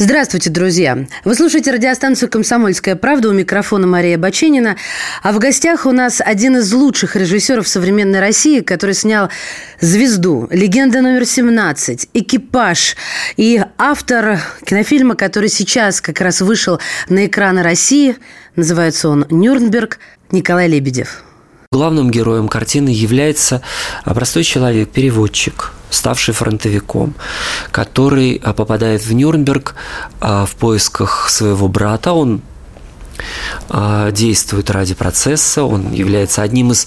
Здравствуйте, друзья! Вы слушаете радиостанцию «Комсомольская правда» у микрофона Мария Баченина. А в гостях у нас один из лучших режиссеров современной России, который снял «Звезду», «Легенда номер 17», «Экипаж» и автор кинофильма, который сейчас как раз вышел на экраны России. Называется он «Нюрнберг» Николай Лебедев. Главным героем картины является простой человек, переводчик, ставший фронтовиком, который а, попадает в Нюрнберг а, в поисках своего брата. Он а, действует ради процесса, он является одним из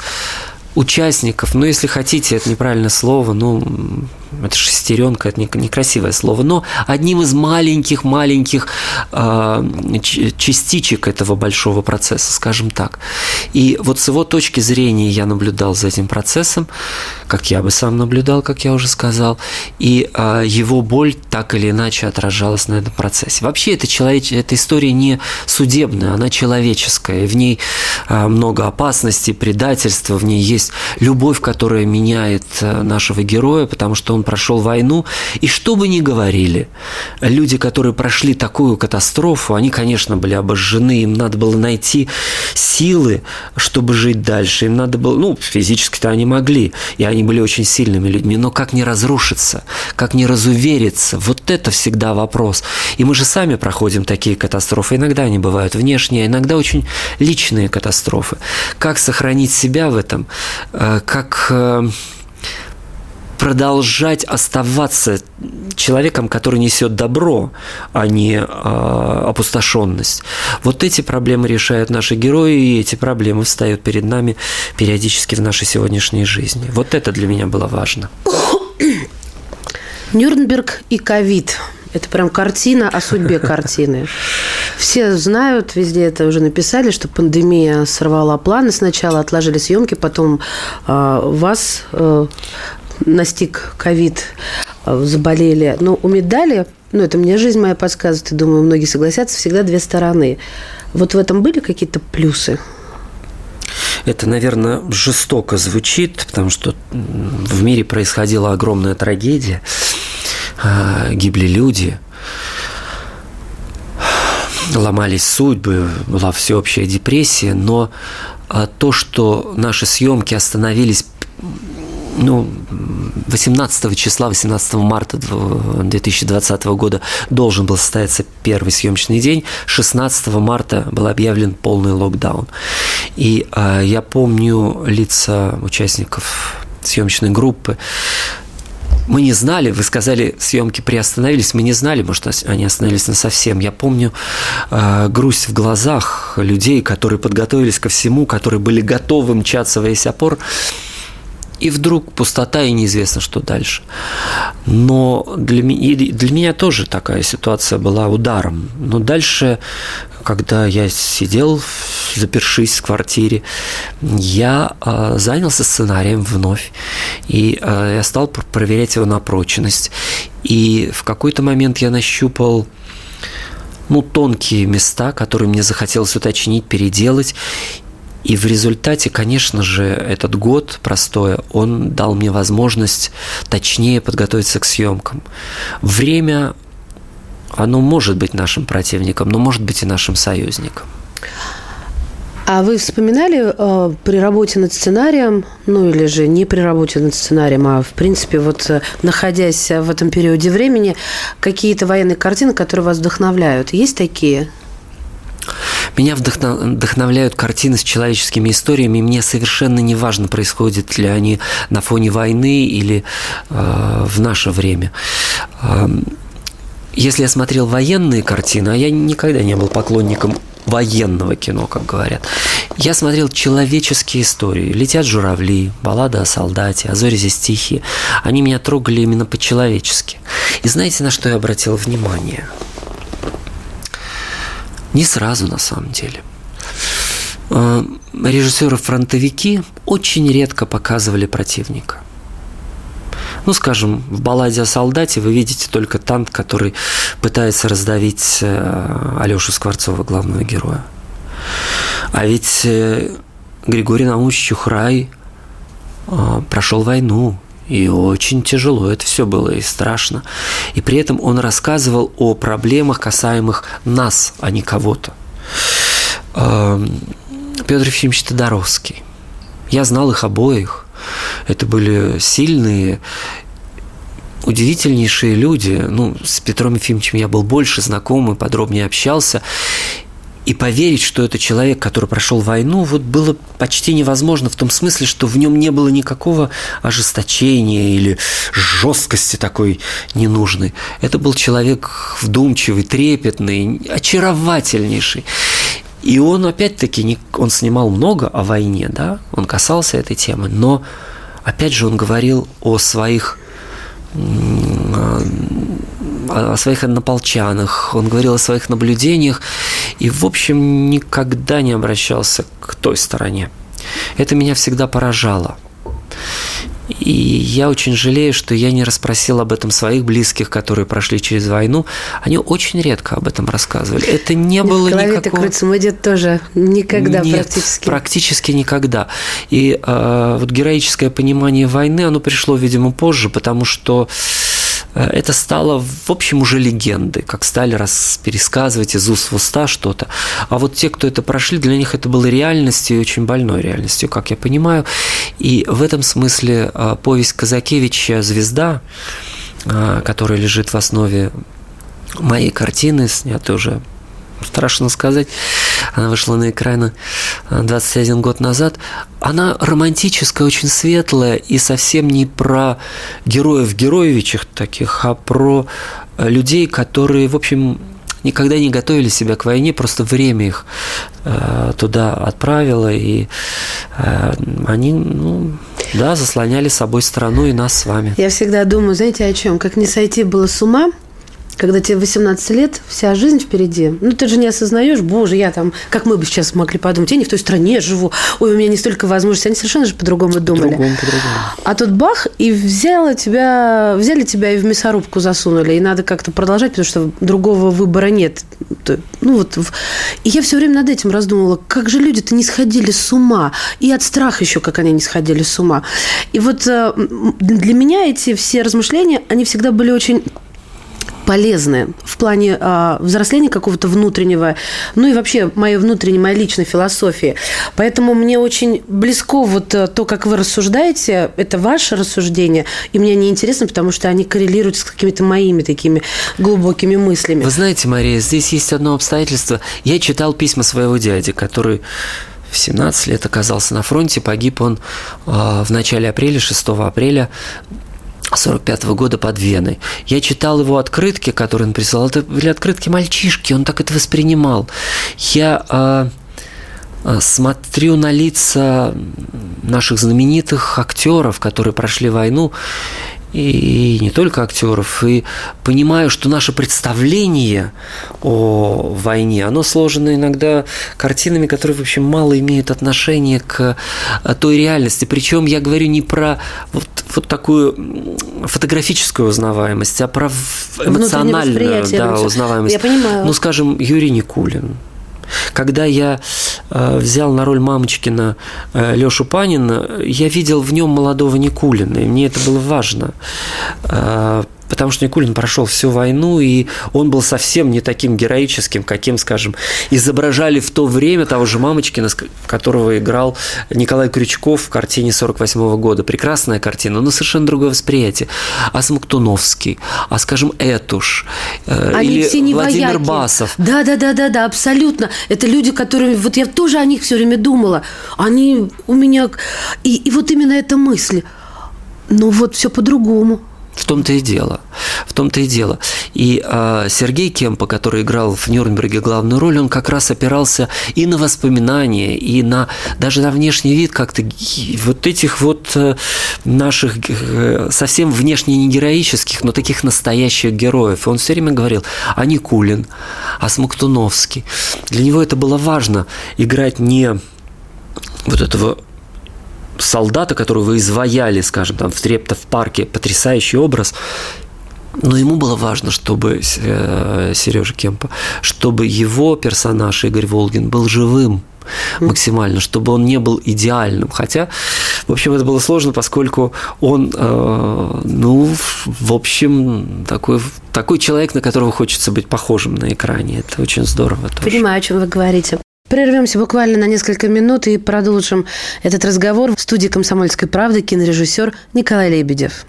участников, ну, если хотите, это неправильное слово, ну, это шестеренка, это некрасивое слово, но одним из маленьких-маленьких э, частичек этого большого процесса, скажем так. И вот с его точки зрения я наблюдал за этим процессом, как я бы сам наблюдал, как я уже сказал, и э, его боль так или иначе отражалась на этом процессе. Вообще, эта, человеч... эта история не судебная, она человеческая, в ней э, много опасностей, предательства, в ней есть любовь, которая меняет нашего героя, потому что он прошел войну. И что бы ни говорили, люди, которые прошли такую катастрофу, они, конечно, были обожжены, им надо было найти силы, чтобы жить дальше. Им надо было, ну, физически-то они могли, и они были очень сильными людьми, но как не разрушиться, как не разувериться, вот это всегда вопрос. И мы же сами проходим такие катастрофы. Иногда они бывают внешние, иногда очень личные катастрофы. Как сохранить себя в этом, э, как э, продолжать оставаться человеком, который несет добро, а не э, опустошенность. Вот эти проблемы решают наши герои, и эти проблемы встают перед нами периодически в нашей сегодняшней жизни. Вот это для меня было важно. Нюрнберг и ковид. Это прям картина о судьбе картины. Все знают, везде это уже написали, что пандемия сорвала планы. Сначала отложили съемки, потом э, вас э, настиг ковид, э, заболели. Но у медали, ну, это мне жизнь моя подсказывает, и думаю, многие согласятся, всегда две стороны. Вот в этом были какие-то плюсы? Это, наверное, жестоко звучит, потому что в мире происходила огромная трагедия, а, гибли люди, ломались судьбы, была всеобщая депрессия, но а, то, что наши съемки остановились ну, 18 числа, 18 марта 2020 года должен был состояться первый съемочный день. 16 марта был объявлен полный локдаун. И э, я помню лица участников съемочной группы, мы не знали, вы сказали, съемки приостановились, мы не знали, может, они остановились на совсем. Я помню э, грусть в глазах людей, которые подготовились ко всему, которые были готовы мчаться во весь опор и вдруг пустота, и неизвестно, что дальше. Но для, для меня тоже такая ситуация была ударом. Но дальше, когда я сидел, запершись в квартире, я э, занялся сценарием вновь, и э, я стал проверять его на прочность. И в какой-то момент я нащупал ну, тонкие места, которые мне захотелось уточнить, переделать. И в результате, конечно же, этот год простой, он дал мне возможность точнее подготовиться к съемкам. Время, оно может быть нашим противником, но может быть и нашим союзником. А вы вспоминали э, при работе над сценарием, ну или же не при работе над сценарием, а в принципе вот э, находясь в этом периоде времени, какие-то военные картины, которые вас вдохновляют? Есть такие? Меня вдохновляют картины с человеческими историями, мне совершенно не важно, происходят ли они на фоне войны или э, в наше время. Э, если я смотрел военные картины, а я никогда не был поклонником военного кино, как говорят. Я смотрел человеческие истории. «Летят журавли», «Баллада о солдате», «А зори здесь тихие». Они меня трогали именно по-человечески. И знаете, на что я обратил внимание – Не сразу, на самом деле. Э, Режиссеры-фронтовики очень редко показывали противника. Ну, скажем, в балладе о солдате вы видите только танк, который пытается раздавить э, Алешу Скворцова, главного героя. А ведь э, Григорий Наумович Чухрай прошел войну, и очень тяжело это все было и страшно. И при этом он рассказывал о проблемах, касаемых нас, а не кого-то. Эм, Петр Ефимович Тодоровский. Я знал их обоих. Это были сильные, удивительнейшие люди. Ну, с Петром Ефимовичем я был больше знаком и подробнее общался. И поверить, что это человек, который прошел войну, вот было почти невозможно в том смысле, что в нем не было никакого ожесточения или жесткости такой ненужной. Это был человек вдумчивый, трепетный, очаровательнейший. И он, опять-таки, он снимал много о войне, да, он касался этой темы, но, опять же, он говорил о своих о своих однополчанах, он говорил о своих наблюдениях и, в общем, никогда не обращался к той стороне. Это меня всегда поражало. И я очень жалею, что я не расспросил об этом своих близких, которые прошли через войну. Они очень редко об этом рассказывали. Это не было в голове никакого... крутится. Мой дед тоже никогда Нет, практически. практически никогда. И э, вот героическое понимание войны, оно пришло, видимо, позже, потому что Э, это стало, в общем, уже легендой, как стали раз пересказывать из уст в уста что-то. А вот те, кто это прошли, для них это было реальностью, и очень больной реальностью, как я понимаю. И в этом смысле э, повесть Казакевича «Звезда», э, которая лежит в основе моей картины, снятая уже страшно сказать, она вышла на экраны 21 год назад, она романтическая, очень светлая и совсем не про героев героевичах таких, а про людей, которые, в общем, никогда не готовили себя к войне, просто время их э, туда отправило, и э, они, ну, да, заслоняли собой страну и нас с вами. Я всегда думаю, знаете, о чем? Как не сойти было с ума, когда тебе 18 лет, вся жизнь впереди, ну, ты же не осознаешь, боже, я там, как мы бы сейчас могли подумать, я не в той стране живу, ой, у меня не столько возможностей, они совершенно же по-другому думали. По-другому, по-другому. А тут бах, и взяла тебя, взяли тебя и в мясорубку засунули, и надо как-то продолжать, потому что другого выбора нет. Ну, вот, и я все время над этим раздумывала, как же люди-то не сходили с ума, и от страха еще, как они не сходили с ума. И вот э, для меня эти все размышления, они всегда были очень полезное в плане э, взросления какого-то внутреннего, ну и вообще моей внутренней, моей личной философии. Поэтому мне очень близко вот э, то, как вы рассуждаете, это ваше рассуждение, и мне они интересны, потому что они коррелируют с какими-то моими такими глубокими мыслями. Вы знаете, Мария, здесь есть одно обстоятельство. Я читал письма своего дяди, который в 17 лет оказался на фронте, погиб он э, в начале апреля, 6 апреля 45 -го года под Веной. Я читал его открытки, которые он присылал. Это были открытки мальчишки, он так это воспринимал. Я э, смотрю на лица наших знаменитых актеров, которые прошли войну, и не только актеров, и понимаю, что наше представление о войне, оно сложено иногда картинами, которые, в общем, мало имеют отношения к э, той реальности. Причем я говорю не про вот, вот такую фотографическую узнаваемость, а про эмоциональную да, узнаваемость. Я понимаю. Ну, скажем, Юрий Никулин – когда я э, взял на роль Мамочкина э, Лешу Панина, я видел в нем молодого Никулина, и мне это было важно. Э, потому что Никулин прошел всю войну, и он был совсем не таким героическим, каким, скажем, изображали в то время того же Мамочкина, которого играл Николай Крючков в картине 48 года. Прекрасная картина, но совершенно другое восприятие. А Смоктуновский, а, скажем, Этуш, э, Они или Владимир вояки. Басов. Да, да, да, да, да, абсолютно. Это люди, которые... Вот я тоже о них все время думала. Они у меня... И, и вот именно эта мысль. Ну вот все по-другому. В том-то и дело. В том-то и дело. И э, Сергей Кемпа, который играл в Нюрнберге главную роль, он как раз опирался и на воспоминания, и на даже на внешний вид как-то вот этих вот э, наших э, совсем внешне не героических, но таких настоящих героев. И он все время говорил о Никулин, о Смоктуновский, Для него это было важно играть не вот этого солдата, которого вы изваяли, скажем, там в Трептов парке, потрясающий образ, но ему было важно, чтобы э, Сережа Кемпа, чтобы его персонаж Игорь Волгин был живым максимально, чтобы он не был идеальным. Хотя, в общем, это было сложно, поскольку он, э, ну, в общем, такой, такой человек, на которого хочется быть похожим на экране. Это очень здорово. Тоже. Понимаю, о чем вы говорите. Прервемся буквально на несколько минут и продолжим этот разговор в студии «Комсомольской правды» кинорежиссер Николай Лебедев.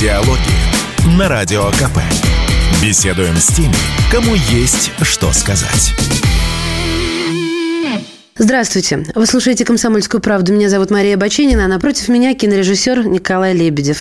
Диалоги на Радио КП. Беседуем с теми, кому есть что сказать. Здравствуйте. Вы слушаете «Комсомольскую правду». Меня зовут Мария Баченина, а напротив меня кинорежиссер Николай Лебедев.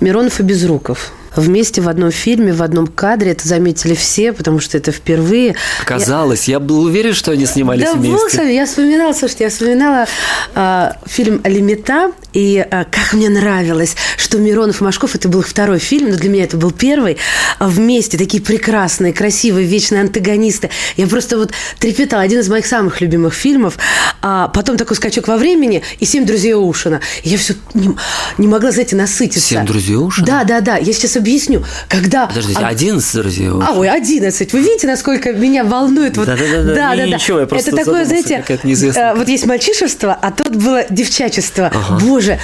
Миронов и Безруков вместе в одном фильме, в одном кадре. Это заметили все, потому что это впервые. Казалось, я, я был уверен, что они снимались да, вместе. С вами. Я вспоминала, слушайте, я вспоминала э, фильм «Лимита», и э, как мне нравилось, что Миронов и Машков, это был второй фильм, но для меня это был первый, а вместе такие прекрасные, красивые, вечные антагонисты. Я просто вот трепетала. Один из моих самых любимых фильмов. А потом такой скачок во времени и «Семь друзей Ушина». Я все не, не могла, знаете, насытиться. «Семь друзей Ушина»? Да, да, да. Я сейчас объясню. Когда... Подождите, 11 друзей А, ой, 11. Вы видите, насколько меня волнует? Вот... Да, да, да, да. да, да, Ничего, я просто Это такое, знаете, э, вот есть мальчишество, а тут было девчачество. Ага. Боже,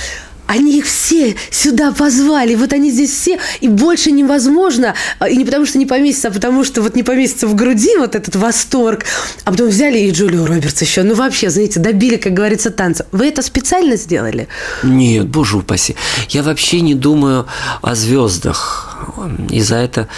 они их все сюда позвали, вот они здесь все, и больше невозможно, а, и не потому что не поместится, а потому что вот не поместится в груди вот этот восторг, а потом взяли и Джулию Робертс еще, ну вообще, знаете, добили, как говорится, танца. Вы это специально сделали? Нет, боже упаси, я вообще не думаю о звездах, и за это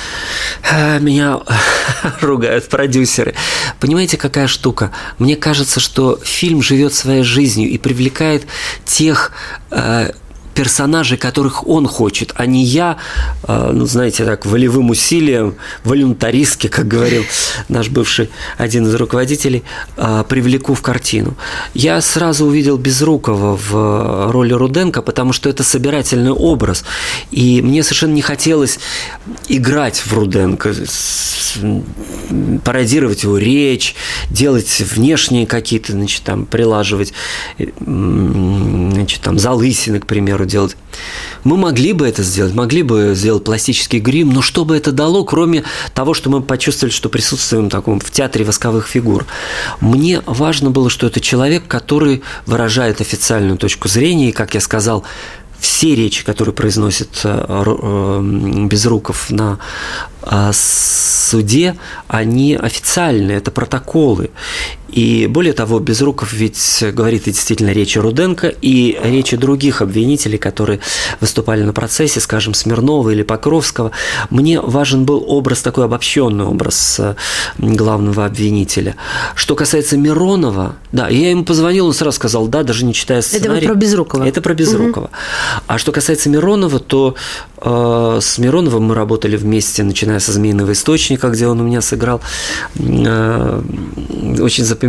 э, меня ругают продюсеры. Понимаете, какая штука? Мне кажется, что фильм живет своей жизнью и привлекает тех э, персонажей, которых он хочет, а не я, а, ну, знаете, так, волевым усилием, волюнтаристски, как говорил наш бывший один из руководителей, а, привлеку в картину. Я сразу увидел Безрукова в роли Руденко, потому что это собирательный образ, и мне совершенно не хотелось играть в Руденко, пародировать его речь, делать внешние какие-то, значит, там, прилаживать, значит, там, залысины, к примеру, примеру, делать. Мы могли бы это сделать, могли бы сделать пластический грим, но что бы это дало, кроме того, что мы почувствовали, что присутствуем в, таком, в театре восковых фигур? Мне важно было, что это человек, который выражает официальную точку зрения, и, как я сказал, все речи, которые произносит э, э, Безруков на э, суде, они официальные, это протоколы. И более того, Безруков ведь говорит и действительно речи Руденко и речи других обвинителей, которые выступали на процессе, скажем, Смирнова или Покровского. Мне важен был образ, такой обобщенный образ главного обвинителя. Что касается Миронова, да, я ему позвонил, он сразу сказал, да, даже не читая сценарий. Это про Безрукова. Это про Безрукова. Угу. А что касается Миронова, то э, с Мироновым мы работали вместе, начиная со «Змеиного источника», где он у меня сыграл э, очень запоминающийся,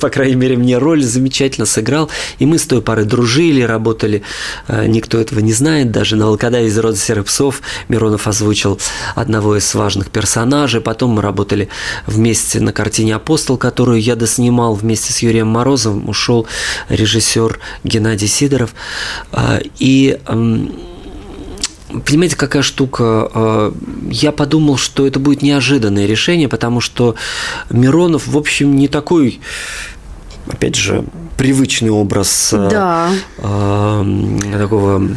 по крайней мере, мне роль, замечательно сыграл. И мы с той парой дружили, работали, э, никто этого не знает, даже на «Волкодаве из рода серых псов» Миронов озвучил одного из важных персонажей. Потом мы работали вместе на картине «Апостол», которую я доснимал вместе с Юрием Морозовым. Ушел режиссер Геннадий Сидоров. Э, и Понимаете, какая штука? А, я подумал, что это будет неожиданное решение, потому что Миронов, в общем, не такой, опять же, привычный образ а, да. э, такого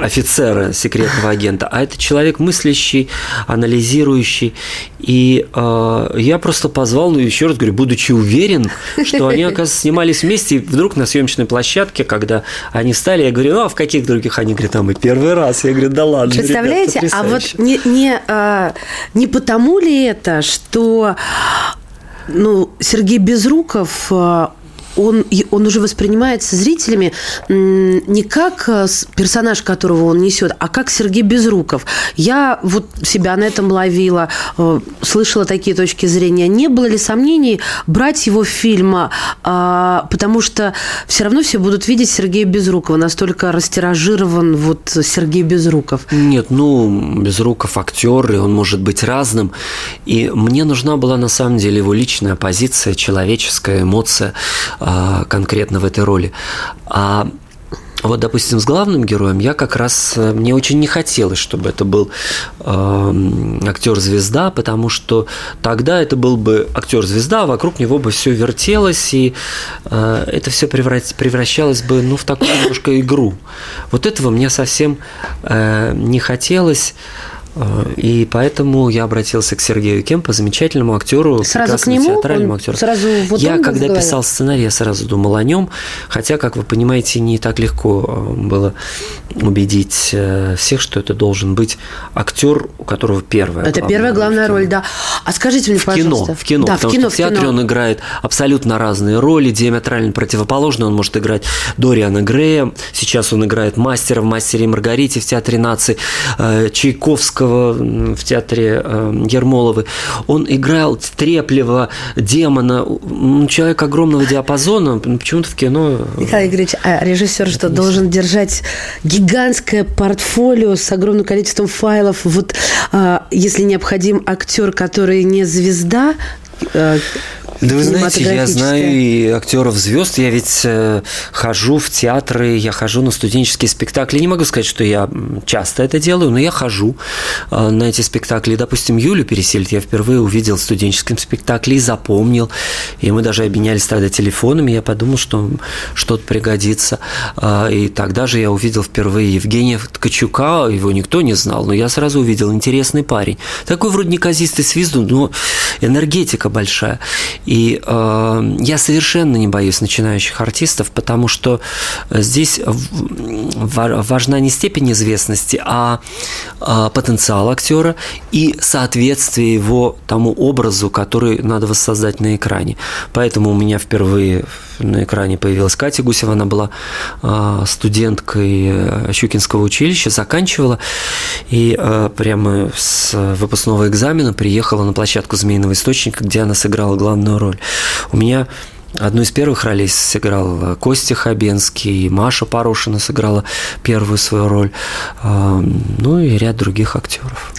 офицера, секретного агента, а это человек мыслящий, анализирующий. И э, я просто позвал, ну, еще раз говорю, будучи уверен, что они, оказывается, снимались вместе, и вдруг на съемочной площадке, когда они стали, я говорю, ну, а в каких других? Они говорят, а мы первый раз. Я говорю, да ладно, Представляете, ребят, а вот не, не, а, не потому ли это, что ну, Сергей Безруков он, он уже воспринимается зрителями не как э, персонаж, которого он несет, а как Сергей Безруков. Я вот себя на этом ловила, э, слышала такие точки зрения. Не было ли сомнений брать его в фильм, а, потому что все равно все будут видеть Сергея Безрукова, настолько растиражирован вот Сергей Безруков. Нет, ну, Безруков актер, и он может быть разным. И мне нужна была на самом деле его личная позиция, человеческая эмоция а, конкретно в этой роли. А вот, допустим, с главным героем я как раз э, мне очень не хотелось, чтобы это был э, актер-звезда, потому что тогда это был бы актер-звезда, а вокруг него бы все вертелось, и э, это все превращалось бы ну, в такую немножко игру. Вот этого мне совсем э, не хотелось. И поэтому я обратился к Сергею Кемпо, замечательному актеру, сразу к нему, театральному актеру. Сразу вот я, когда писал сценарий, я сразу думал о нем, хотя, как вы понимаете, не так легко э, было убедить э, всех, что это должен быть актер, у которого первая. Это первая главная роль, да. А скажите мне, в пожалуйста. Кино, в кино, да, потому в кино, что в театре в кино. он играет абсолютно разные роли, диаметрально противоположные. Он может играть Дориана Грея, сейчас он играет мастера в «Мастере и Маргарите» в Театре нации, э, Чайковского в театре э, Ермоловы. Он играл Треплева, демона, человек огромного диапазона, почему-то в кино... Михаил Игоревич, а режиссер что, должен держать гигантское портфолио с огромным количеством файлов? Вот а, если необходим актер, который не звезда, э, да вы знаете, я знаю и актеров звезд. Я ведь э, хожу в театры, я хожу на студенческие спектакли. Не могу сказать, что я часто это делаю, но я хожу э, на эти спектакли. Допустим, Юлю Пересельд я впервые увидел в студенческом спектакле и запомнил. И мы даже обменялись тогда телефонами. Я подумал, что что-то пригодится. Э, и тогда же я увидел впервые Евгения Ткачука. Его никто не знал, но я сразу увидел интересный парень. Такой вроде неказистый свизду, но энергетика большая. И э, я совершенно не боюсь начинающих артистов, потому что здесь важна не степень известности, а, а потенциал актера и соответствие его тому образу, который надо воссоздать на экране. Поэтому у меня впервые на экране появилась Катя Гусева, она была а, студенткой э, Щукинского училища, заканчивала, и а, прямо с выпускного экзамена приехала на площадку «Змеиного источника», где она сыграла главную роль. У меня Одну из первых ролей сыграл Костя Хабенский, Маша Порошина сыграла первую свою роль, ну и ряд других актеров.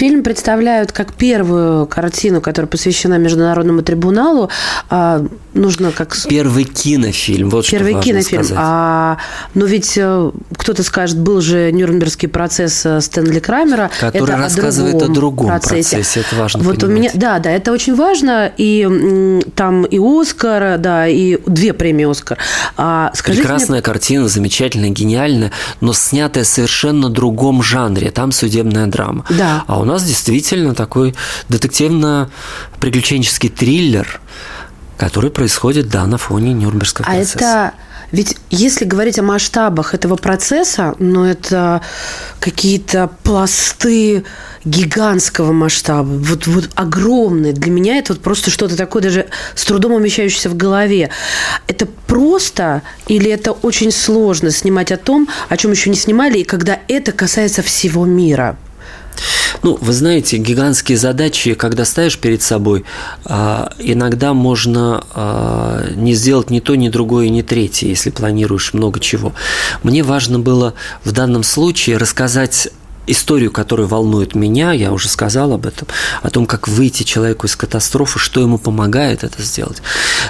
Фильм представляют как первую картину, которая посвящена Международному трибуналу. А, нужно как... Первый кинофильм, вот Первый что кинофильм. Сказать. А, но ведь э, кто-то скажет, был же Нюрнбергский процесс э, Стэнли Крамера. Который это рассказывает о другом, о другом процессе. процессе. Это важно Вот понимать. у меня, да, да, это очень важно. И там и Оскар, да, и две премии Оскар. А, Прекрасная мне... картина, замечательная, гениальная, но снятая совершенно другом жанре. Там судебная драма. Да. А у нас действительно такой детективно-приключенческий триллер, который происходит, да, на фоне Нюрнбергского а процесса. А это ведь если говорить о масштабах этого процесса, ну, это какие-то пласты гигантского масштаба, вот, вот огромные. Для меня это вот просто что-то такое, даже с трудом умещающееся в голове. Это просто или это очень сложно снимать о том, о чем еще не снимали, и когда это касается всего мира? Ну, вы знаете, гигантские задачи, когда ставишь перед собой, а, иногда можно а, не сделать ни то, ни другое, ни третье, если планируешь много чего. Мне важно было в данном случае рассказать историю, которая волнует меня, я уже сказал об этом, о том, как выйти человеку из катастрофы, что ему помогает это сделать,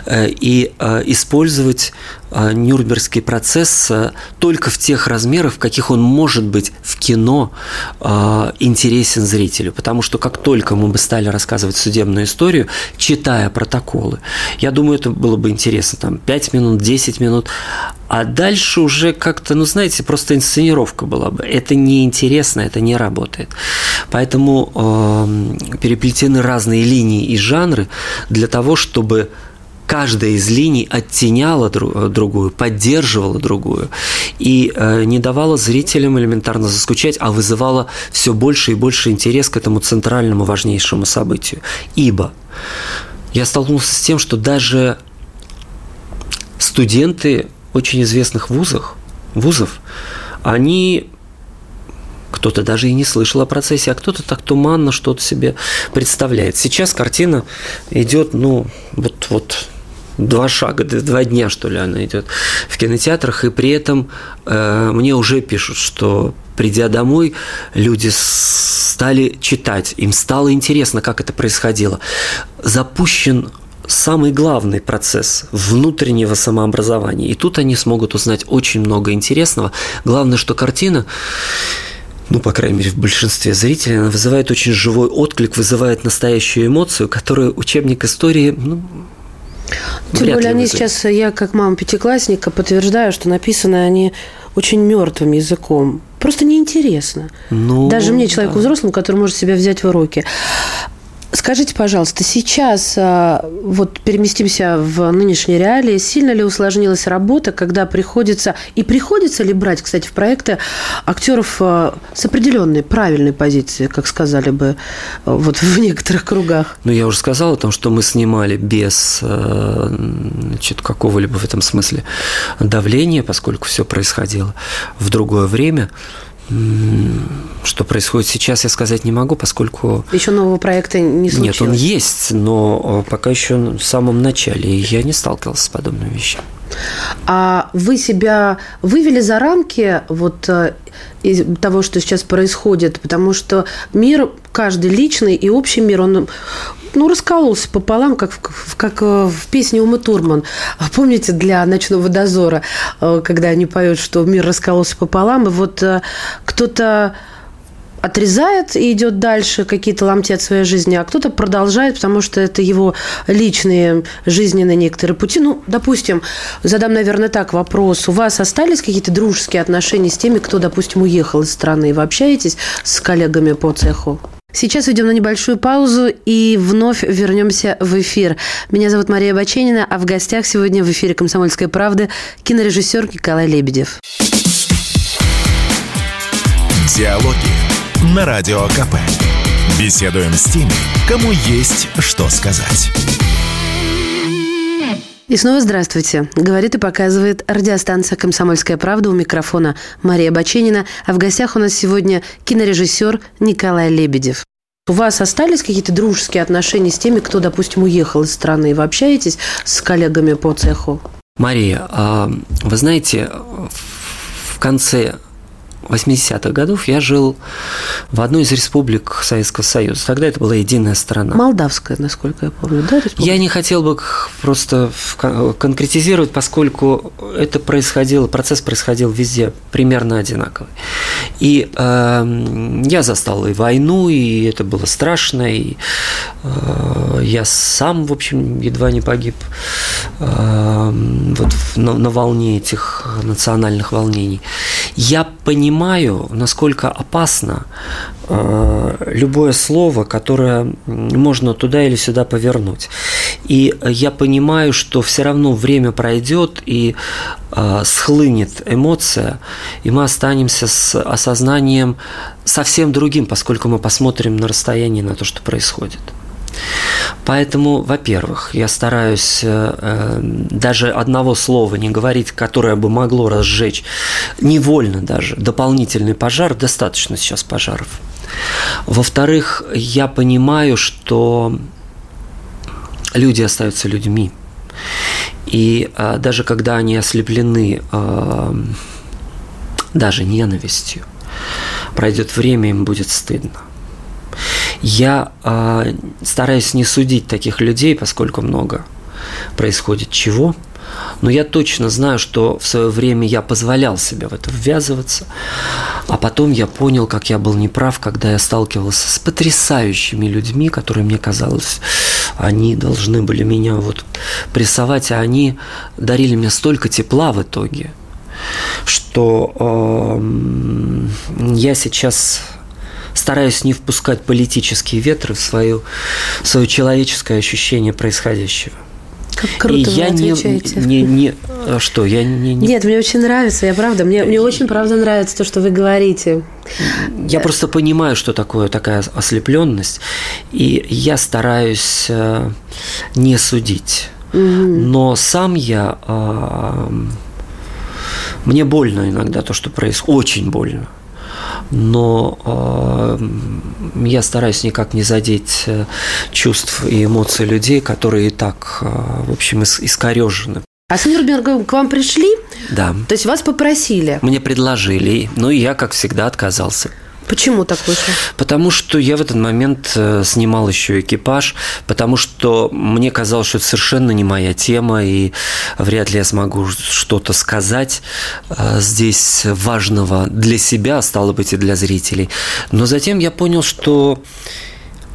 э, и э, использовать Нюрнбергский процесс только в тех размерах, в каких он может быть в кино интересен зрителю. Потому что как только мы бы стали рассказывать судебную историю, читая протоколы, я думаю, это было бы интересно, там, 5 минут, 10 минут, а дальше уже как-то, ну, знаете, просто инсценировка была бы. Это неинтересно, это не работает. Поэтому э, переплетены разные линии и жанры для того, чтобы каждая из линий оттеняла другую, поддерживала другую и э, не давала зрителям элементарно заскучать, а вызывала все больше и больше интерес к этому центральному важнейшему событию. Ибо я столкнулся с тем, что даже студенты очень известных вузах, вузов, они кто-то даже и не слышал о процессе, а кто-то так туманно что-то себе представляет. Сейчас картина идет, ну, вот, вот два шага, два дня, что ли, она идет в кинотеатрах, и при этом э, мне уже пишут, что придя домой, люди стали читать, им стало интересно, как это происходило. Запущен самый главный процесс внутреннего самообразования. И тут они смогут узнать очень много интересного. Главное, что картина ну, по крайней мере, в большинстве зрителей, она вызывает очень живой отклик, вызывает настоящую эмоцию, которую учебник истории, ну, тем более они сейчас, я как мама пятиклассника подтверждаю, что написаны они очень мертвым языком. Просто неинтересно. Ну, Даже мне, человеку да. взрослому, который может себя взять в руки. Скажите, пожалуйста, сейчас а, вот переместимся в нынешние реалии. Сильно ли усложнилась работа, когда приходится и приходится ли брать, кстати, в проекты актеров а, с определенной правильной позиции, как сказали бы вот в некоторых кругах? Ну, я уже сказал о том, что мы снимали без а, значит, какого-либо в этом смысле давления, поскольку все происходило в другое время. Что происходит сейчас, я сказать не могу, поскольку... Еще нового проекта не случилось? Нет, он есть, но пока еще в самом начале, я не сталкивался с подобными вещами. А вы себя вывели за рамки вот э, того, что сейчас происходит, потому что мир, каждый личный и общий мир, он ну, раскололся пополам, как, в, как э, в песне Умы Турман. А помните, для «Ночного дозора», э, когда они поют, что мир раскололся пополам, и вот кто-то отрезает и идет дальше, какие-то ломти от своей жизни, а кто-то продолжает, потому что это его личные жизненные некоторые пути. Ну, допустим, задам, наверное, так вопрос. У вас остались какие-то дружеские отношения с теми, кто, допустим, уехал из страны? Вы общаетесь с коллегами по цеху? Сейчас уйдем на небольшую паузу и вновь вернемся в эфир. Меня зовут Мария Баченина, а в гостях сегодня в эфире «Комсомольской правды» кинорежиссер Николай Лебедев. Диалоги на Радио КП. Беседуем с теми, кому есть что сказать. И снова здравствуйте. Говорит и показывает радиостанция «Комсомольская правда» у микрофона Мария Баченина. А в гостях у нас сегодня кинорежиссер Николай Лебедев. У вас остались какие-то дружеские отношения с теми, кто, допустим, уехал из страны? Вы общаетесь с коллегами по цеху? Мария, а, вы знаете, в конце 80-х годов я жил в одной из республик Советского Союза. Тогда это была единая страна. Молдавская, насколько я помню, да? Республика? Я не хотел бы просто конкретизировать, поскольку это происходило, процесс происходил везде примерно одинаковый. И э, я застал и войну, и это было страшно, и э, я сам, в общем, едва не погиб э, вот на, на волне этих национальных волнений. Я понимаю, насколько опасно э, любое слово, которое можно туда или сюда повернуть. И я понимаю, что все равно время пройдет и э, схлынет эмоция, и мы останемся с осознанием совсем другим, поскольку мы посмотрим на расстоянии на то, что происходит. Поэтому, во-первых, я стараюсь э, э, даже одного слова не говорить, которое бы могло разжечь невольно даже дополнительный пожар. Достаточно сейчас пожаров. Во-вторых, я понимаю, что люди остаются людьми. И э, даже когда они ослеплены э, даже ненавистью, пройдет время, им будет стыдно. Я э, стараюсь не судить таких людей, поскольку много происходит чего. Но я точно знаю, что в свое время я позволял себе в это ввязываться. А потом я понял, как я был неправ, когда я сталкивался с потрясающими людьми, которые мне казалось, они должны были меня вот прессовать, а они дарили мне столько тепла в итоге, что э, я сейчас стараюсь не впускать политические ветры в, свою, в свое человеческое ощущение происходящего. Как круто и я. Не, не, не, а что, я не, не... Нет, мне очень нравится, я правда, мне, мне очень правда нравится то, что вы говорите. Я просто понимаю, что такое такая ослепленность, и я стараюсь э, не судить но сам я... Мне больно иногда то, что происходит. Очень больно но э, я стараюсь никак не задеть э, чувств и эмоций людей, которые и так, э, в общем, искорежены. А с Нюрнбергом к вам пришли? Да. То есть вас попросили? Мне предложили, но я, как всегда, отказался. Почему так вышло? Потому что я в этот момент э, снимал еще экипаж, потому что мне казалось, что это совершенно не моя тема, и вряд ли я смогу что-то сказать э, здесь важного для себя, стало быть, и для зрителей. Но затем я понял, что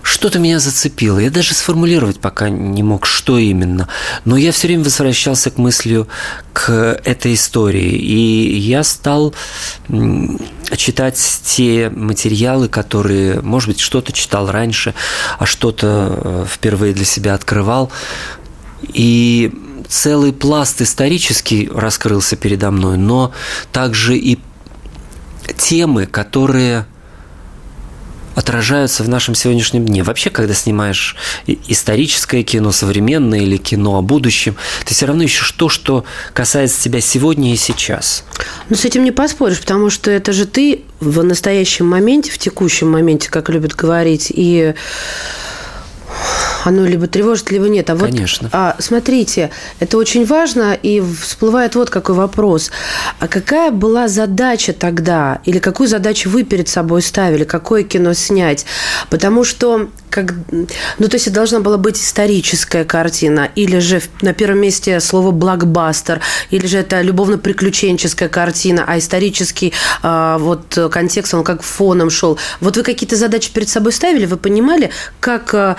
что-то меня зацепило. Я даже сформулировать пока не мог, что именно. Но я все время возвращался к мыслью к этой истории. И я стал читать те материалы, которые, может быть, что-то читал раньше, а что-то э, впервые для себя открывал. И целый пласт исторический раскрылся передо мной, но также и темы, которые отражаются в нашем сегодняшнем дне. Вообще, когда снимаешь историческое кино, современное или кино о будущем, ты все равно ищешь то, что касается тебя сегодня и сейчас. Ну, с этим не поспоришь, потому что это же ты в настоящем моменте, в текущем моменте, как любят говорить, и оно либо тревожит, либо нет. А вот, Конечно. А, смотрите, это очень важно, и всплывает вот какой вопрос. А какая была задача тогда, или какую задачу вы перед собой ставили, какое кино снять? Потому что как, ну, то есть это должна была быть историческая картина, или же на первом месте слово блокбастер, или же это любовно-приключенческая картина, а исторический а, вот контекст, он как фоном шел. Вот вы какие-то задачи перед собой ставили, вы понимали, как а,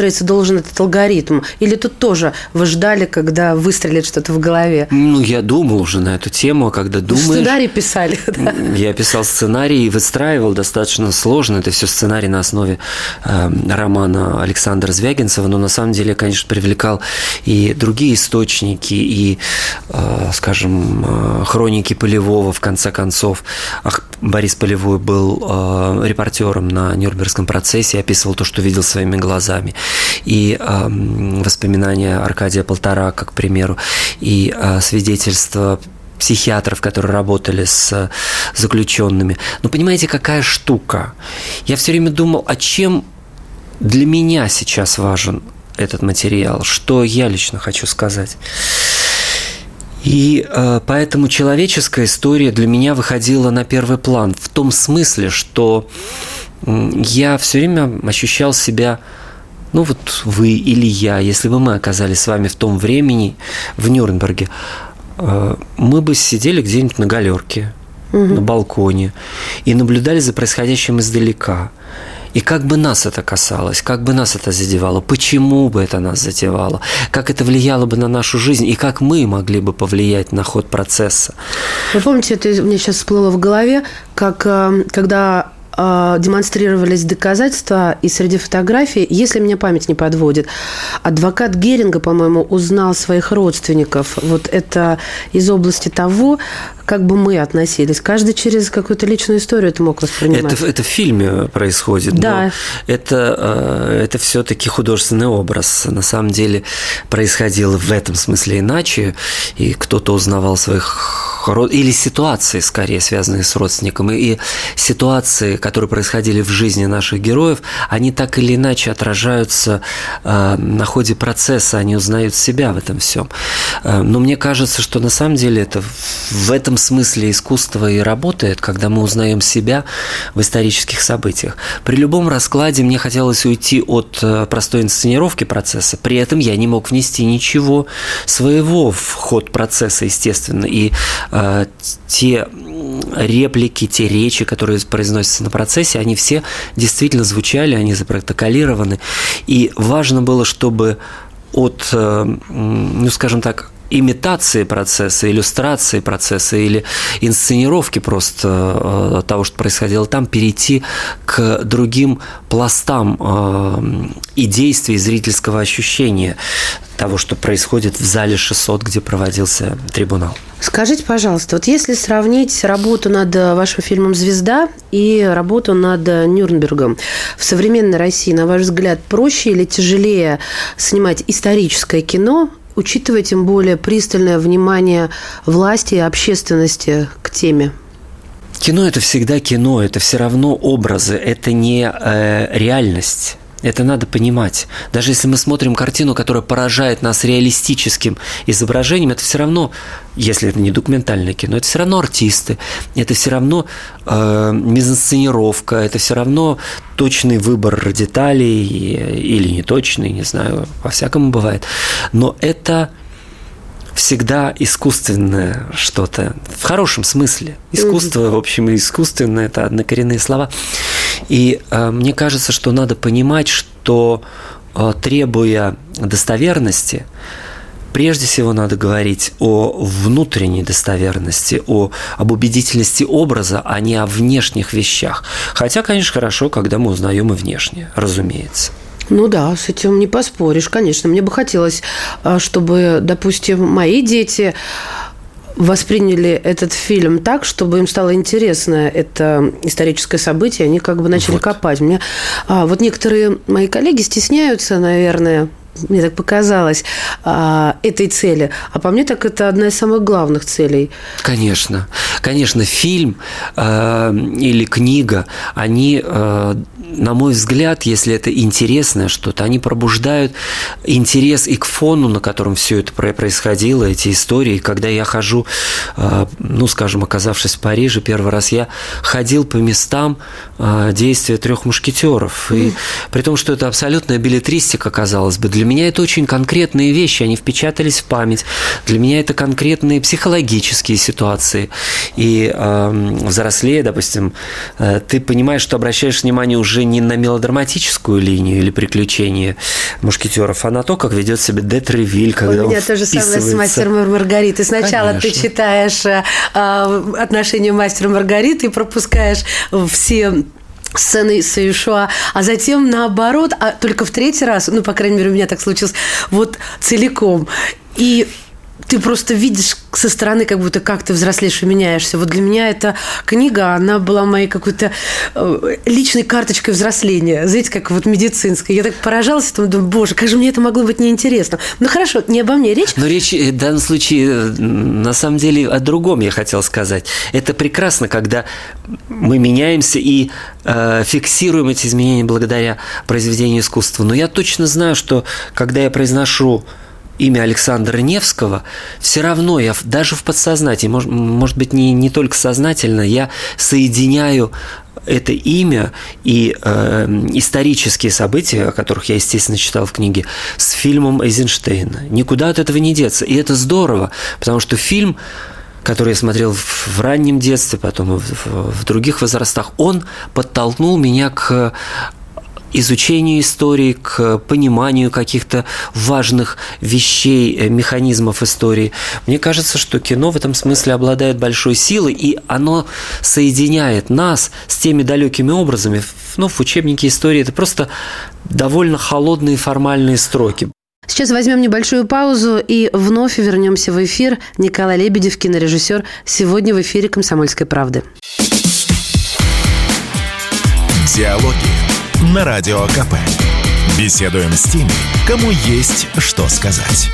выстроиться должен этот алгоритм? Или тут тоже вы ждали, когда выстрелит что-то в голове? Ну, я думал уже на эту тему, а когда думаешь... Сценарий писали, да? Я писал сценарий и выстраивал достаточно сложно. Это все сценарий на основе э, романа Александра Звягинцева, но на самом деле, конечно, привлекал и другие источники, и, э, скажем, э, хроники Полевого, в конце концов. Борис Полевой был э, репортером на Нюрнбергском процессе, описывал то, что видел своими глазами. И воспоминания Аркадия Полторака, к примеру, и свидетельства психиатров, которые работали с заключенными. Но понимаете, какая штука? Я все время думал, а чем для меня сейчас важен этот материал, что я лично хочу сказать. И э, поэтому человеческая история для меня выходила на первый план в том смысле, что э, я все время ощущал себя, ну вот вы или я, если бы мы оказались с вами в том времени в Нюрнберге, э, мы бы сидели где-нибудь на галерке, угу. на балконе и наблюдали за происходящим издалека. И как бы нас это касалось, как бы нас это задевало, почему бы это нас задевало, как это влияло бы на нашу жизнь и как мы могли бы повлиять на ход процесса. Вы помните, это мне сейчас всплыло в голове, как э, когда э, демонстрировались доказательства, и среди фотографий, если меня память не подводит, адвокат Геринга, по-моему, узнал своих родственников. Вот это из области того, как бы мы относились. Каждый через какую-то личную историю это мог воспринимать. Это, это в фильме происходит. Да. это, э, это все-таки художественный образ. На самом деле происходило в этом смысле иначе, и кто-то узнавал своих или ситуации, скорее, связанные с родственником, и ситуации, которые происходили в жизни наших героев, они так или иначе отражаются э, на ходе процесса, они узнают себя в этом всем. Э, но мне кажется, что на самом деле это в этом смысле искусство и работает, когда мы узнаем себя в исторических событиях. При любом раскладе мне хотелось уйти от э, простой инсценировки процесса, при этом я не мог внести ничего своего в ход процесса, естественно, и э, те реплики, те речи, которые произносятся на процессе, они все действительно звучали, они запротоколированы, и важно было, чтобы от, э, ну, скажем так, имитации процесса, иллюстрации процесса или инсценировки просто э, того, что происходило там, перейти к другим пластам э, и действий зрительского ощущения того, что происходит в зале 600, где проводился трибунал. Скажите, пожалуйста, вот если сравнить работу над вашим фильмом «Звезда» и работу над Нюрнбергом, в современной России, на ваш взгляд, проще или тяжелее снимать историческое кино учитывая тем более пристальное внимание власти и общественности к теме? Кино это всегда кино, это все равно образы, это не э, реальность. Это надо понимать. Даже если мы смотрим картину, которая поражает нас реалистическим изображением, это все равно, если это не документальное кино, это все равно артисты, это все равно э, мизансценировка, это все равно точный выбор деталей или неточный, не знаю, по-всякому бывает. Но это всегда искусственное что-то, в хорошем смысле. Искусство, в общем, искусственное – это однокоренные слова. И э, мне кажется, что надо понимать, что э, требуя достоверности, прежде всего надо говорить о внутренней достоверности, о, об убедительности образа, а не о внешних вещах. Хотя, конечно, хорошо, когда мы узнаем и внешнее, разумеется. Ну да, с этим не поспоришь, конечно. Мне бы хотелось, а, чтобы, допустим, мои дети восприняли этот фильм так, чтобы им стало интересно это историческое событие, они как бы начали вот. копать. Мне, а, вот некоторые мои коллеги стесняются, наверное, мне так показалось, а, этой цели. А по мне так это одна из самых главных целей. Конечно. Конечно, фильм э, или книга, они, э, на мой взгляд, если это интересное что-то, они пробуждают интерес и к фону, на котором все это происходило, эти истории. Когда я хожу, э, ну, скажем, оказавшись в Париже, первый раз я ходил по местам действия трех мушкетеров. И при том, что это абсолютная билетристика, казалось бы, для меня это очень конкретные вещи, они впечатались в память. Для меня это конкретные психологические ситуации. И э, взрослее, допустим, э, ты понимаешь, что обращаешь внимание уже не на мелодраматическую линию или приключения мушкетеров, а на то, как ведет себя Детревиль, когда У меня то же самое с мастером Маргаритой. Сначала Конечно. ты читаешь э, отношения мастера Маргариты и пропускаешь все сцены Саюшуа, а затем наоборот, а только в третий раз, ну, по крайней мере, у меня так случилось, вот целиком. И ты просто видишь со стороны, как будто как ты взрослеешь и меняешься. Вот для меня эта книга, она была моей какой-то э, личной карточкой взросления. Знаете, как вот медицинской. Я так поражалась этому, думаю, боже, как же мне это могло быть неинтересно. Ну хорошо, не обо мне речь. Но речь э, в данном случае э, на самом деле о другом я хотел сказать. Это прекрасно, когда мы меняемся и э, фиксируем эти изменения благодаря произведению искусства. Но я точно знаю, что когда я произношу имя Александра Невского, все равно я даже в подсознании, может, может быть, не, не только сознательно, я соединяю это имя и э, исторические события, о которых я, естественно, читал в книге, с фильмом Эйзенштейна. Никуда от этого не деться. И это здорово, потому что фильм который я смотрел в, в раннем детстве, потом в, в, в других возрастах, он подтолкнул меня к изучению истории, к пониманию каких-то важных вещей, э, механизмов истории. Мне кажется, что кино в этом смысле обладает большой силой, и оно соединяет нас с теми далекими образами. Ну, в учебнике истории это просто довольно холодные формальные строки. Сейчас возьмем небольшую паузу и вновь вернемся в эфир. Николай Лебедев, кинорежиссер, сегодня в эфире «Комсомольской правды». Диалоги на Радио КП. Беседуем с теми, кому есть что сказать.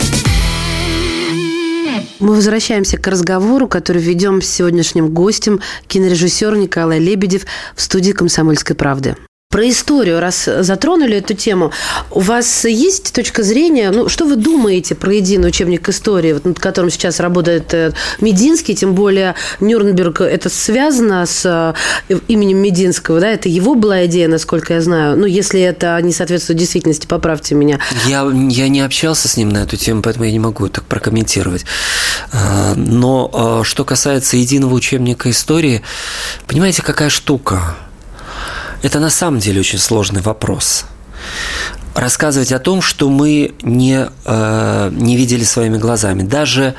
Мы возвращаемся к разговору, который ведем с сегодняшним гостем, кинорежиссер Николай Лебедев в студии «Комсомольской правды». Про историю, раз затронули эту тему, у вас есть точка зрения, ну, что вы думаете про единый учебник истории, вот, над которым сейчас работает э, Мединский, тем более Нюрнберг, это связано с э, именем Мединского, да, это его была идея, насколько я знаю, ну, если это не соответствует действительности, поправьте меня. Я, я не общался с ним на эту тему, поэтому я не могу так прокомментировать. Э, но что касается единого учебника истории, понимаете, какая штука – это на самом деле очень сложный вопрос. рассказывать о том, что мы не, э, не видели своими глазами. Даже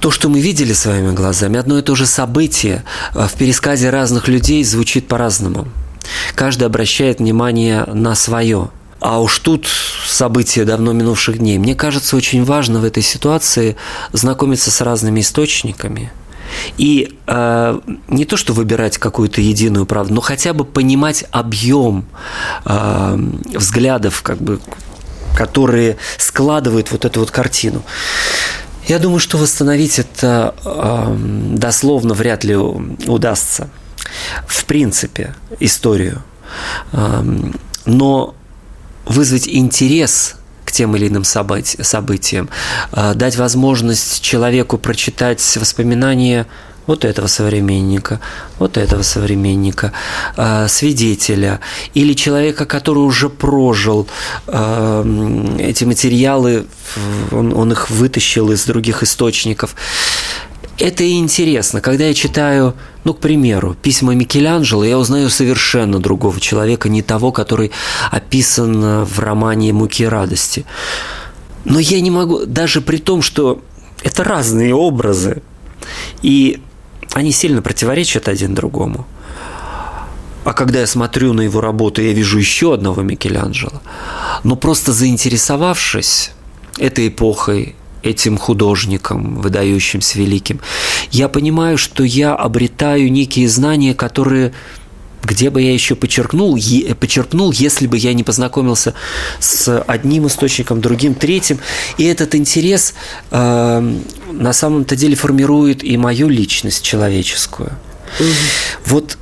то, что мы видели своими глазами, одно и то же событие в пересказе разных людей звучит по-разному. Каждый обращает внимание на свое. А уж тут события давно минувших дней. Мне кажется, очень важно в этой ситуации знакомиться с разными источниками – и э, не то, что выбирать какую-то единую правду, но хотя бы понимать объем э, взглядов, как бы, которые складывают вот эту вот картину. Я думаю, что восстановить это э, дословно вряд ли удастся. В принципе, историю. Э, но вызвать интерес тем или иным событиям, а, дать возможность человеку прочитать воспоминания вот этого современника, вот этого современника, а, свидетеля или человека, который уже прожил а, эти материалы, он, он их вытащил из других источников. Это и интересно. Когда я читаю, ну, к примеру, письма Микеланджело, я узнаю совершенно другого человека, не того, который описан в романе «Муки радости». Но я не могу, даже при том, что это разные образы, и они сильно противоречат один другому. А когда я смотрю на его работу, я вижу еще одного Микеланджело. Но просто заинтересовавшись этой эпохой, этим художником, выдающимся великим, я понимаю, что я обретаю некие знания, которые где бы я еще подчеркнул, е, подчеркнул, если бы я не познакомился с одним источником, другим, третьим. И этот интерес э, на самом-то деле формирует и мою личность человеческую. Угу. Вот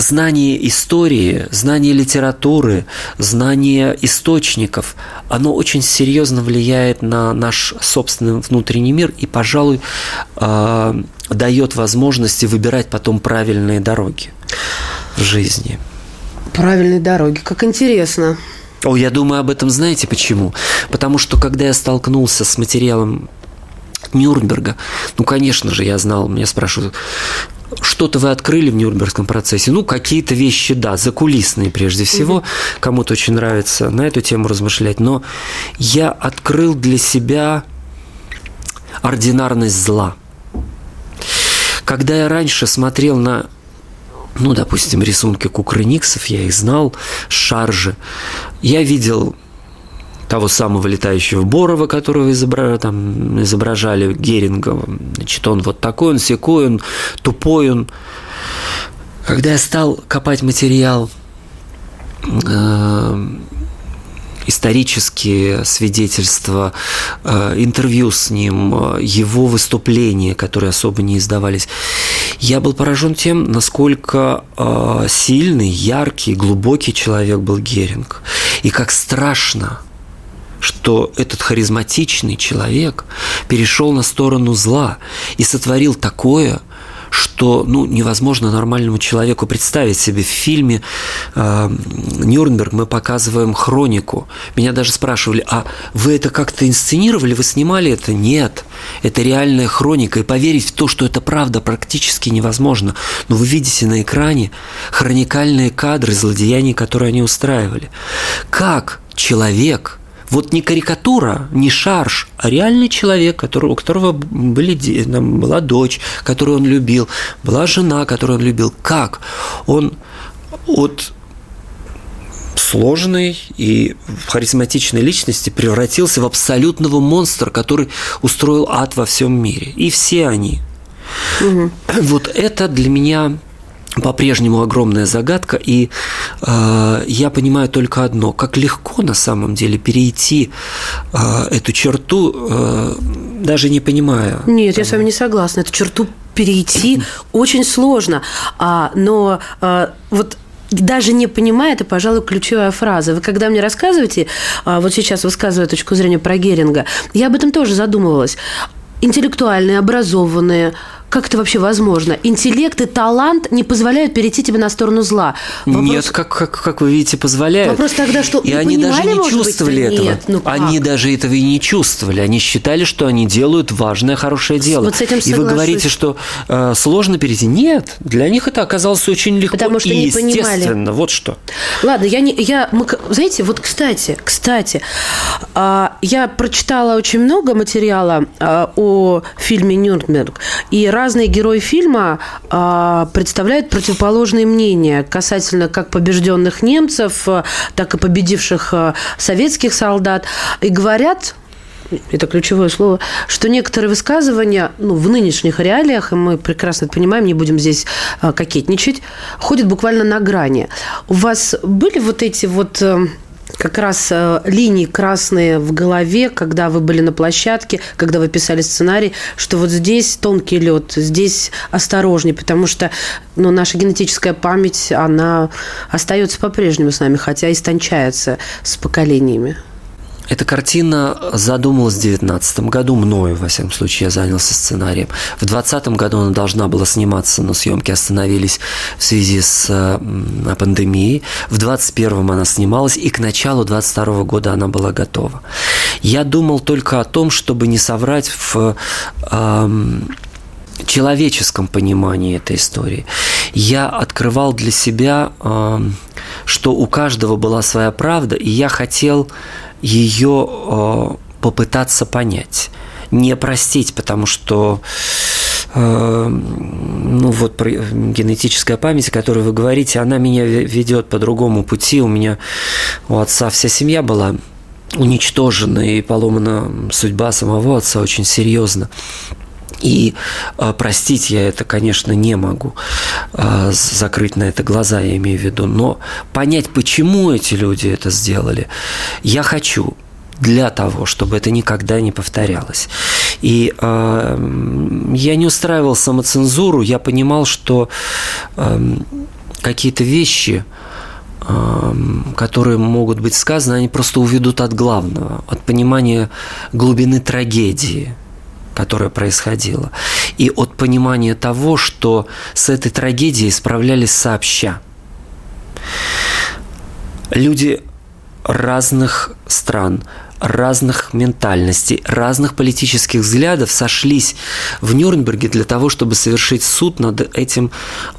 знание истории, знание литературы, знание источников, оно очень серьезно влияет на наш собственный внутренний мир и, пожалуй, э, дает возможности выбирать потом правильные дороги в жизни. Правильные дороги, как интересно. О, я думаю об этом, знаете почему? Потому что когда я столкнулся с материалом Нюрнберга, ну, конечно же, я знал, меня спрашивают, что-то вы открыли в Нюрнбергском процессе. Ну, какие-то вещи, да, закулисные прежде всего. Угу. Кому-то очень нравится на эту тему размышлять. Но я открыл для себя ординарность зла. Когда я раньше смотрел на ну, допустим, рисунки Кукрыниксов, я их знал, шаржи. Я видел того самого летающего Борова, которого изобра... там, изображали Геринга. Значит, он вот такой, он секой, он тупой, он... Когда я стал копать материал, э, исторические свидетельства, э, интервью с ним, э, его выступления, которые особо не издавались, я был поражен тем, насколько сильный, яркий, глубокий человек был Геринг. И как страшно что этот харизматичный человек перешел на сторону зла и сотворил такое, что ну, невозможно нормальному человеку представить себе. В фильме э, «Нюрнберг» мы показываем хронику. Меня даже спрашивали, а вы это как-то инсценировали, вы снимали это? Нет, это реальная хроника, и поверить в то, что это правда, практически невозможно. Но вы видите на экране хроникальные кадры злодеяний, которые они устраивали. Как человек – вот не карикатура, не шарж, а реальный человек, который, у которого были, там, была дочь, которую он любил, была жена, которую он любил. Как? Он от сложной и харизматичной личности превратился в абсолютного монстра, который устроил ад во всем мире. И все они. Угу. Вот это для меня по-прежнему огромная загадка, и э, я понимаю только одно: как легко на самом деле перейти э, эту черту, э, даже не понимая. Нет, того. я с вами не согласна. Эту черту перейти очень сложно, а, но э, вот даже не понимая, это, пожалуй, ключевая фраза. Вы когда мне рассказываете, а, вот сейчас высказывая точку зрения про Геринга, я об этом тоже задумывалась. Интеллектуальные, образованные, как это вообще возможно? Интеллект и талант не позволяют перейти тебе на сторону зла. Вопрос... Нет, как, как, как вы видите, позволяют. Вопрос тогда, что и они понимали, даже не чувствовали быть, этого. Нет, ну они даже этого и не чувствовали. Они считали, что они делают важное, хорошее дело. Вот с этим соглашусь. И вы говорите, что э, сложно перейти. Нет, для них это оказалось очень легко Потому что и не естественно. Понимали. Вот что. Ладно, я не, я, мы, знаете, вот кстати, кстати, э, я прочитала очень много материала э, о фильме Нюрнберг, и разные герои фильма э, представляют противоположные мнения касательно как побежденных немцев, э, так и победивших э, советских солдат. И говорят, это ключевое слово, что некоторые высказывания ну, в нынешних реалиях, и мы прекрасно это понимаем, не будем здесь э, кокетничать, ходят буквально на грани. У вас были вот эти вот как раз э, линии красные в голове, когда вы были на площадке, когда вы писали сценарий, что вот здесь тонкий лед, здесь осторожней, потому что ну, наша генетическая память, она остается по-прежнему с нами, хотя истончается с поколениями. Эта картина задумалась в 2019 году, мною, во всяком случае, я занялся сценарием. В 2020 году она должна была сниматься, но съемки остановились в связи с пандемией. В 2021 она снималась, и к началу 2022 года она была готова. Я думал только о том, чтобы не соврать в эм, человеческом понимании этой истории. Я открывал для себя, что у каждого была своя правда, и я хотел ее э, попытаться понять. Не простить, потому что э, ну вот генетическая память, о которой вы говорите, она меня ведет по другому пути. У меня у отца вся семья была уничтожена и поломана судьба самого отца очень серьезно. И э, простить я это, конечно, не могу, э, закрыть на это глаза, я имею в виду, но понять, почему эти люди это сделали, я хочу для того, чтобы это никогда не повторялось. И э, я не устраивал самоцензуру, я понимал, что э, какие-то вещи, э, которые могут быть сказаны, они просто уведут от главного, от понимания глубины трагедии – которая происходила, и от понимания того, что с этой трагедией справлялись сообща. Люди разных стран, разных ментальностей, разных политических взглядов сошлись в Нюрнберге для того, чтобы совершить суд над этим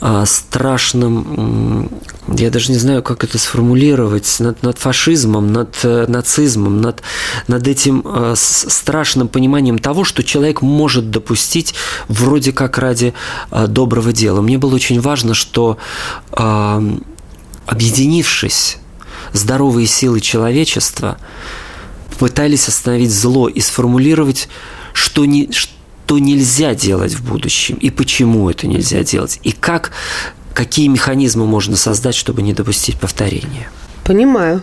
э, страшным, я даже не знаю, как это сформулировать, над, над фашизмом, над э, нацизмом, над, над этим э, страшным пониманием того, что человек может допустить вроде как ради э, доброго дела. Мне было очень важно, что объединившись здоровые силы человечества пытались остановить зло и сформулировать, что, не, что нельзя делать в будущем и почему это нельзя делать, и как, какие механизмы можно создать, чтобы не допустить повторения. Понимаю.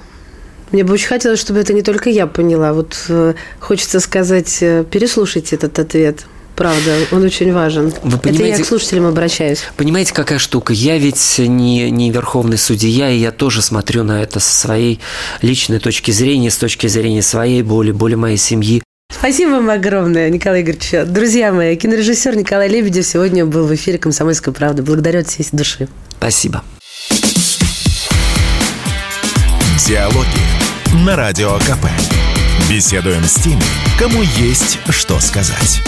Мне бы очень хотелось, чтобы это не только я поняла. Вот э, хочется сказать, э, переслушайте этот ответ. Правда, он очень важен. Вы понимаете, Это я к слушателям обращаюсь. Понимаете, какая штука? Я ведь не, не верховный судья, и я тоже смотрю на это со своей личной точки зрения, с точки зрения своей боли, боли моей семьи. Спасибо вам огромное, Николай Игоревич. Друзья мои, кинорежиссер Николай Лебедев сегодня был в эфире «Комсомольской правды». Благодарю от всей души. Спасибо. Диалоги на Радио КП. Беседуем с теми, кому есть что сказать.